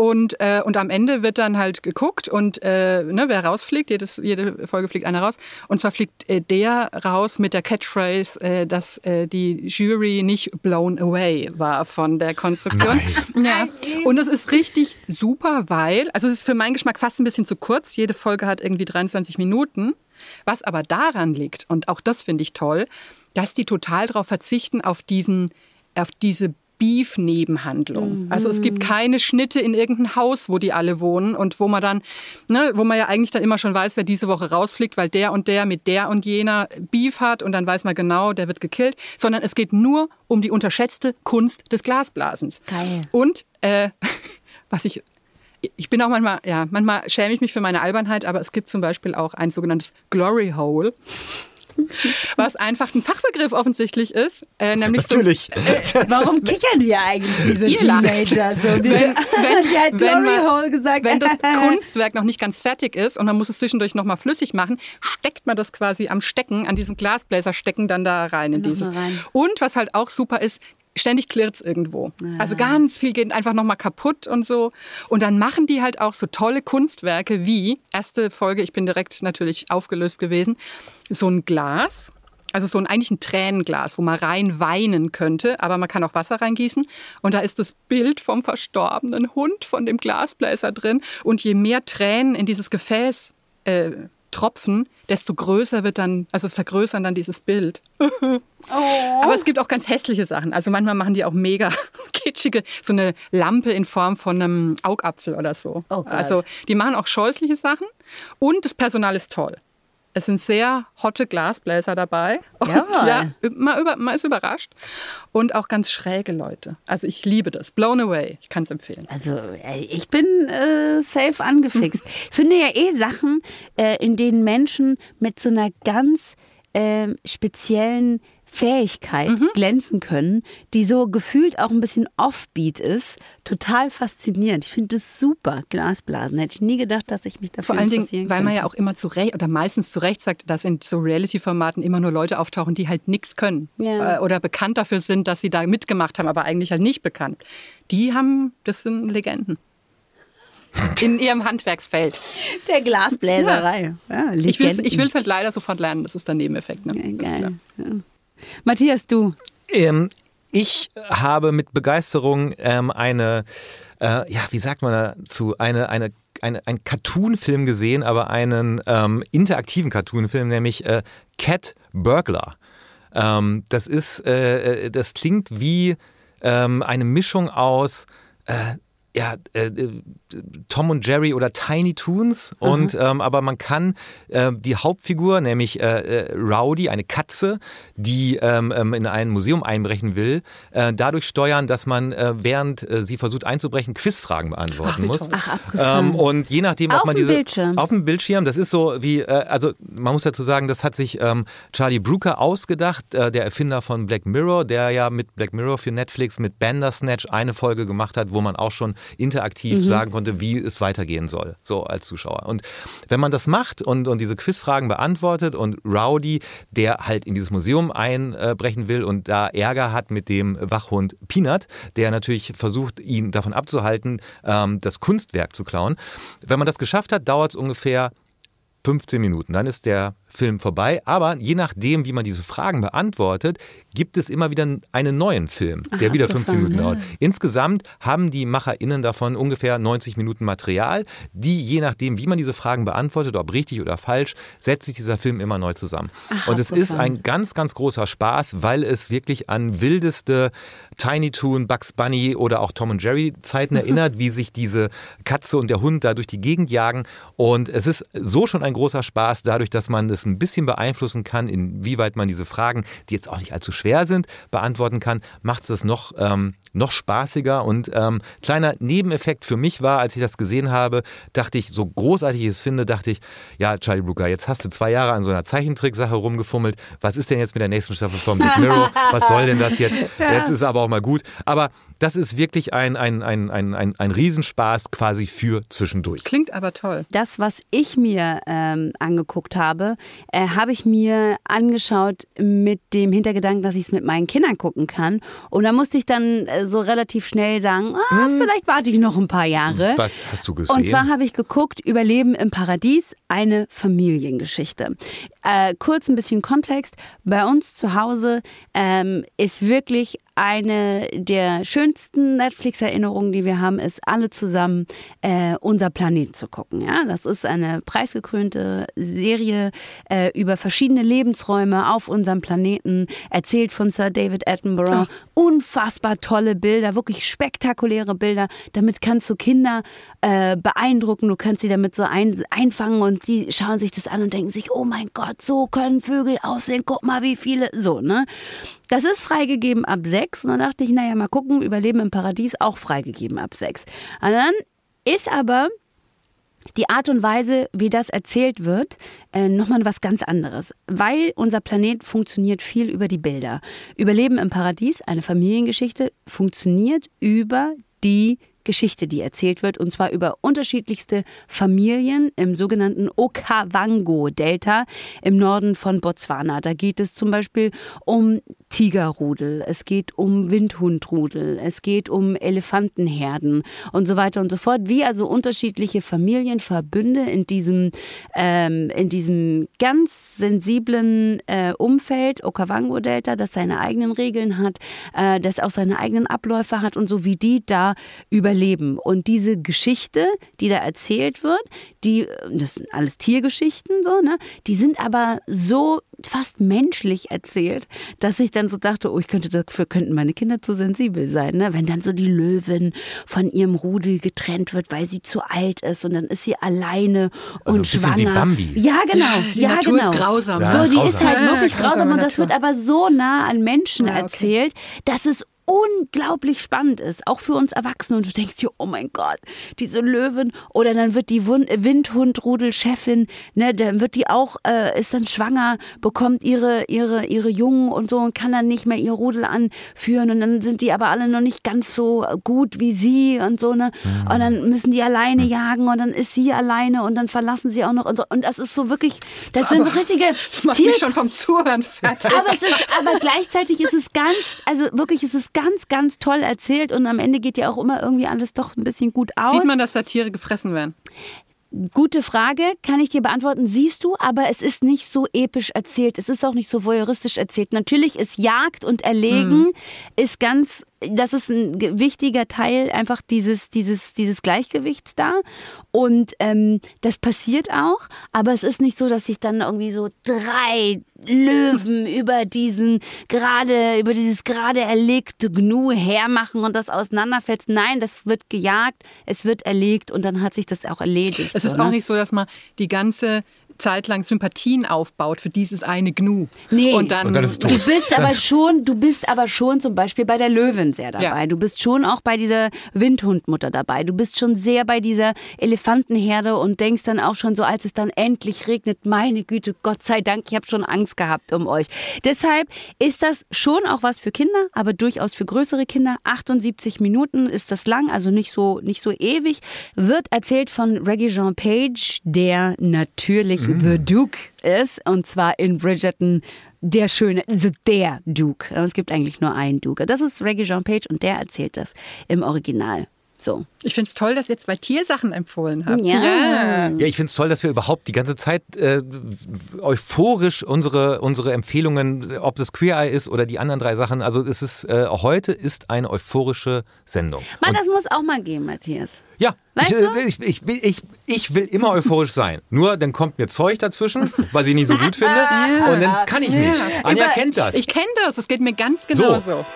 Und, äh, und am Ende wird dann halt geguckt und äh, ne, wer rausfliegt, jedes, jede Folge fliegt einer raus. Und zwar fliegt äh, der raus mit der Catchphrase, äh, dass äh, die Jury nicht blown away war von der Konstruktion. Ja. Und es ist richtig super, weil, also es ist für meinen Geschmack fast ein bisschen zu kurz. Jede Folge hat irgendwie 23 Minuten. Was aber daran liegt, und auch das finde ich toll, dass die total darauf verzichten, auf diesen, auf diese Beef-Nebenhandlung. Also es gibt keine Schnitte in irgendein Haus, wo die alle wohnen und wo man dann, ne, wo man ja eigentlich dann immer schon weiß, wer diese Woche rausfliegt, weil der und der mit der und jener Beef hat und dann weiß man genau, der wird gekillt, sondern es geht nur um die unterschätzte Kunst des Glasblasens. Geil. Und äh, was ich ich bin auch manchmal, ja, manchmal schäme ich mich für meine Albernheit, aber es gibt zum Beispiel auch ein sogenanntes Glory Hole, was einfach ein Fachbegriff offensichtlich ist, äh, nämlich so, Natürlich. Warum kichern wir eigentlich Ihr lacht. Teenager? So, Wenn- wenn- Sie hat wenn man- Hole gesagt. wenn das Kunstwerk noch nicht ganz fertig ist und man muss es zwischendurch nochmal flüssig machen, steckt man das quasi am Stecken, an diesem Glasbläser stecken dann da rein in Noch dieses. rein. Und was halt auch super ist, ständig klirrt's irgendwo. Also ganz viel geht einfach nochmal kaputt und so. Und dann machen die halt auch so tolle Kunstwerke wie, erste Folge, ich bin direkt natürlich aufgelöst gewesen, so ein Glas. Also so ein eigentlich ein Tränenglas, wo man rein weinen könnte, aber man kann auch Wasser reingießen. Und da ist das Bild vom verstorbenen Hund von dem Glasbläser drin. Und je mehr Tränen in dieses Gefäß äh, tropfen, desto größer wird dann, also vergrößern dann dieses Bild. Aber es gibt auch ganz hässliche Sachen. Also manchmal machen die auch mega kitschige, so eine Lampe in Form von einem Augapfel oder so. Oh also die machen auch scheußliche Sachen und das Personal ist toll. Es sind sehr hotte Glasbläser dabei. Jawohl. ja, man, über, man ist überrascht. Und auch ganz schräge Leute. Also ich liebe das. Blown away. Ich kann es empfehlen. Also ey, ich bin äh, safe angefixt. Ich finde ja eh Sachen, äh, in denen Menschen mit so einer ganz ähm, speziellen Fähigkeit glänzen können, die so gefühlt auch ein bisschen offbeat ist, total faszinierend. Ich finde das super, Glasblasen. Hätte ich nie gedacht, dass ich mich dafür Vor allen Dingen, weil man ja könnte. auch immer zu Recht oder meistens zu Recht sagt, dass in so Reality-Formaten immer nur Leute auftauchen, die halt nichts können Ja. äh, oder bekannt dafür sind, dass sie da mitgemacht haben, aber eigentlich halt nicht bekannt. Die haben, das sind Legenden. In ihrem Handwerksfeld. Der Glasbläserei. Ja. Ich will es halt leider sofort lernen, das ist der Nebeneffekt. Ne? Ja, geil. Matthias, du. Ähm, ich habe mit Begeisterung ähm, eine, äh, ja, wie sagt man dazu, eine, eine, eine, einen Cartoon-Film gesehen, aber einen ähm, interaktiven Cartoon-Film, nämlich äh, Cat Burglar. Ähm, das ist, äh, äh, das klingt wie ähm, eine Mischung aus äh, ja, äh, äh, Tom und Jerry oder Tiny Toons. Und ähm, aber man kann äh, die Hauptfigur, nämlich äh, äh, Rowdy, eine Katze, die ähm, ähm, in ein Museum einbrechen will, äh, dadurch steuern, dass man während sie versucht einzubrechen, Quizfragen beantworten Ach, muss. Ach, ähm, und je nachdem, auf ob man diese Bildschirm. auf dem Bildschirm, das ist so wie, also man muss dazu sagen, das hat sich ähm, Charlie Brooker ausgedacht, der Erfinder von Black Mirror, der ja mit Black Mirror für Netflix mit Bandersnatch eine Folge gemacht hat, wo man auch schon interaktiv mhm. sagen konnte, wie es weitergehen soll, so als Zuschauer. Und wenn man das macht und, und diese Quizfragen beantwortet und Rowdy, der halt in dieses Museum einbrechen will und da Ärger hat mit dem Wachhund Peanut, der natürlich versucht, ihn davon abzuhalten, ähm, das Kunstwerk zu klauen. Wenn man das geschafft hat, dauert es ungefähr 15 Minuten. Dann ist der Film vorbei. Aber je nachdem, wie man diese Fragen beantwortet, gibt es immer wieder einen neuen Film, der Aha, wieder 15 Minuten dauert. Ja. Insgesamt haben die MacherInnen davon ungefähr 90 Minuten Material, die je nachdem, wie man diese Fragen beantwortet, ob richtig oder falsch, setzt sich dieser Film immer neu zusammen. Ach, Und es ist ein ganz, ganz großer Spaß, weil es wirklich an wildeste Tiny Toon, Bugs Bunny oder auch Tom und Jerry Zeiten erinnert, wie sich diese Katze und der Hund da durch die Gegend jagen. Und es ist so schon ein großer Spaß, dadurch, dass man das ein bisschen beeinflussen kann, inwieweit man diese Fragen, die jetzt auch nicht allzu schwer sind, beantworten kann, macht es das noch, ähm, noch spaßiger. Und ähm, kleiner Nebeneffekt für mich war, als ich das gesehen habe, dachte ich, so großartig ich es finde, dachte ich, ja, Charlie Brooker, jetzt hast du zwei Jahre an so einer Zeichentricksache rumgefummelt. Was ist denn jetzt mit der nächsten Staffel von Big Mirror? Was soll denn das jetzt? Jetzt ist es aber auch mal gut. Aber das ist wirklich ein, ein, ein, ein, ein, ein Riesenspaß quasi für zwischendurch. Klingt aber toll. Das, was ich mir ähm, angeguckt habe, äh, habe ich mir angeschaut mit dem Hintergedanken, dass ich es mit meinen Kindern gucken kann. Und da musste ich dann äh, so relativ schnell sagen, ah, hm. vielleicht warte ich noch ein paar Jahre. Was hast du gesehen? Und zwar habe ich geguckt, Überleben im Paradies, eine Familiengeschichte. Äh, kurz ein bisschen Kontext. Bei uns zu Hause ähm, ist wirklich eine der schönsten Netflix-Erinnerungen, die wir haben, ist alle zusammen äh, unser Planet zu gucken. Ja, das ist eine preisgekrönte Serie äh, über verschiedene Lebensräume auf unserem Planeten, erzählt von Sir David Attenborough. Ach. Unfassbar tolle Bilder, wirklich spektakuläre Bilder. Damit kannst du Kinder äh, beeindrucken, du kannst sie damit so ein, einfangen und die schauen sich das an und denken sich, oh mein Gott, so können Vögel aussehen. Guck mal, wie viele so ne. Das ist freigegeben ab sechs. Und dann dachte ich, naja, mal gucken, Überleben im Paradies auch freigegeben ab sechs. Und dann ist aber die Art und Weise, wie das erzählt wird, äh, nochmal was ganz anderes. Weil unser Planet funktioniert viel über die Bilder. Überleben im Paradies, eine Familiengeschichte, funktioniert über die Geschichte, die erzählt wird, und zwar über unterschiedlichste Familien im sogenannten Okavango-Delta im Norden von Botswana. Da geht es zum Beispiel um Tigerrudel, es geht um Windhundrudel, es geht um Elefantenherden und so weiter und so fort. Wie also unterschiedliche Familienverbünde in diesem, ähm, in diesem ganz sensiblen äh, Umfeld, Okavango-Delta, das seine eigenen Regeln hat, äh, das auch seine eigenen Abläufe hat und so wie die da überleben. Und diese Geschichte, die da erzählt wird, die, das sind alles Tiergeschichten, so, ne? Die sind aber so fast menschlich erzählt, dass ich dann so dachte, oh, ich könnte dafür könnten meine Kinder zu sensibel sein, ne? Wenn dann so die Löwin von ihrem Rudel getrennt wird, weil sie zu alt ist und dann ist sie alleine also und schwanger. Wie Bambi. Ja, genau. Ja, die ja, Natur genau. ist grausam. So, die grausam. ist halt wirklich grausam und das wird aber so nah an Menschen ja, okay. erzählt, dass es unglaublich spannend ist, auch für uns Erwachsene. Und du denkst dir, oh mein Gott, diese Löwen. Oder dann wird die Windhundrudel-Chefin, ne, dann wird die auch, äh, ist dann schwanger, bekommt ihre, ihre, ihre Jungen und so und kann dann nicht mehr ihr Rudel anführen. Und dann sind die aber alle noch nicht ganz so gut wie sie und so, ne. Mhm. Und dann müssen die alleine jagen und dann ist sie alleine und dann verlassen sie auch noch und so. Und das ist so wirklich, das so, sind so richtige. Das macht Tier mich schon vom Zuhören fertig. Aber es ist, aber gleichzeitig ist es ganz, also wirklich, es ist ganz ganz, ganz toll erzählt und am Ende geht ja auch immer irgendwie alles doch ein bisschen gut aus. Sieht man, dass da Tiere gefressen werden? Gute Frage, kann ich dir beantworten. Siehst du, aber es ist nicht so episch erzählt. Es ist auch nicht so voyeuristisch erzählt. Natürlich ist Jagd und Erlegen hm. ist ganz das ist ein wichtiger Teil einfach dieses, dieses, dieses Gleichgewichts da. Und ähm, das passiert auch, aber es ist nicht so, dass sich dann irgendwie so drei Löwen über diesen gerade, über dieses gerade erlegte Gnu hermachen und das auseinanderfällt. Nein, das wird gejagt, es wird erlegt und dann hat sich das auch erledigt. Es ist so, auch ne? nicht so, dass man die ganze Zeit lang Sympathien aufbaut für dieses eine Gnu. Nee. Und dann, Und dann. Du bist aber schon, du bist aber schon zum Beispiel bei der Löwin sehr dabei. Ja. Du bist schon auch bei dieser Windhundmutter dabei. Du bist schon sehr bei dieser Elefantenherde und denkst dann auch schon so, als es dann endlich regnet, meine Güte, Gott sei Dank, ich habe schon Angst gehabt um euch. Deshalb ist das schon auch was für Kinder, aber durchaus für größere Kinder. 78 Minuten ist das lang, also nicht so, nicht so ewig. Wird erzählt von Reggie Jean Page, der natürlich The Duke ist, und zwar in Bridgerton der schöne, also der Duke. Es gibt eigentlich nur einen Duke. Das ist Reggie Jean Page und der erzählt das im Original. So. ich finde es toll, dass ihr zwei Tiersachen empfohlen habt. Ja. Ja, ich finde es toll, dass wir überhaupt die ganze Zeit äh, euphorisch unsere, unsere Empfehlungen, ob das Queer Eye ist oder die anderen drei Sachen, also es ist, äh, heute ist eine euphorische Sendung. Mann, Und- das muss auch mal gehen, Matthias. Ja, Weißt ich, du? äh, ich, ich, ich, ich will immer euphorisch sein. Nur dann kommt mir Zeug dazwischen, was ich nicht so gut finde. Und dann kann ich nicht. Anja Immer- kennt das. Ich kenne das, es geht mir ganz genauso. So.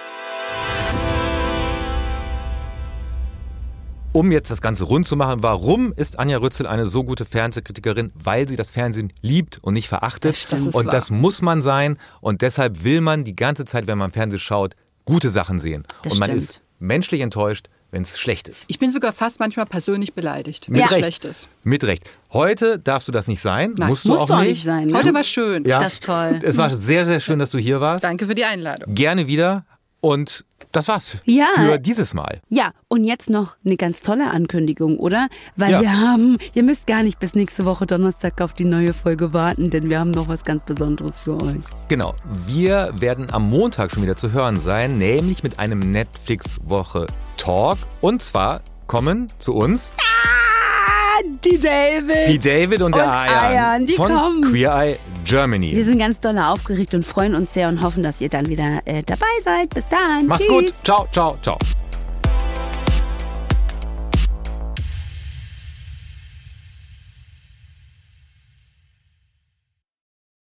Um jetzt das Ganze rund zu machen, warum ist Anja Rützel eine so gute Fernsehkritikerin? Weil sie das Fernsehen liebt und nicht verachtet. Das und wahr. das muss man sein. Und deshalb will man die ganze Zeit, wenn man Fernsehen schaut, gute Sachen sehen. Das und man stimmt. ist menschlich enttäuscht, wenn es schlecht ist. Ich bin sogar fast manchmal persönlich beleidigt, wenn Mit es schlecht ist. Mit Recht. Heute darfst du das nicht sein. Nein, musst du Muss auch doch nicht. nicht sein. Ne? Heute war schön. Ja. Das ist toll. Es war sehr, sehr schön, dass du hier warst. Danke für die Einladung. Gerne wieder. Und das war's Ja. für dieses Mal. Ja, und jetzt noch eine ganz tolle Ankündigung, oder? Weil Ja. wir haben, ihr müsst gar nicht bis nächste Woche Donnerstag auf die neue Folge warten, denn wir haben noch was ganz Besonderes für euch. Genau. Wir werden am Montag schon wieder zu hören sein, nämlich mit einem Netflix-Woche Talk. Und zwar kommen zu uns Die David! die David und, der Und Ayan, Ayan, die von kommen. Queer Eye Germany. wir sind ganz doll aufgeregt und freuen uns sehr und hoffen, dass ihr dann wieder äh, dabei seid. Bis dann. Macht's Tschüss. gut. Ciao, ciao, ciao.